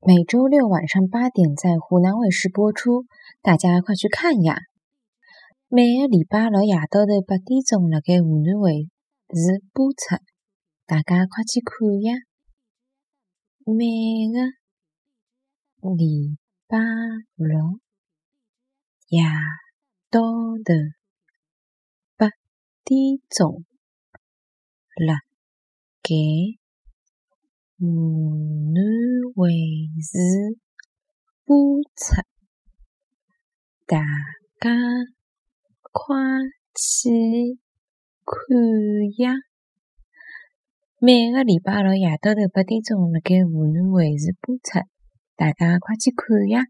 每周六晚上八点在湖南卫视播出，大家快去看呀！每个礼拜六夜到头八点钟，辣盖湖南卫视播出，大家快去看呀！每个礼拜六夜到头八点钟，辣盖湖南卫视播出，大家快去看呀！每个礼拜六夜到头八点钟，辣盖湖南卫视播出，大家快去看呀！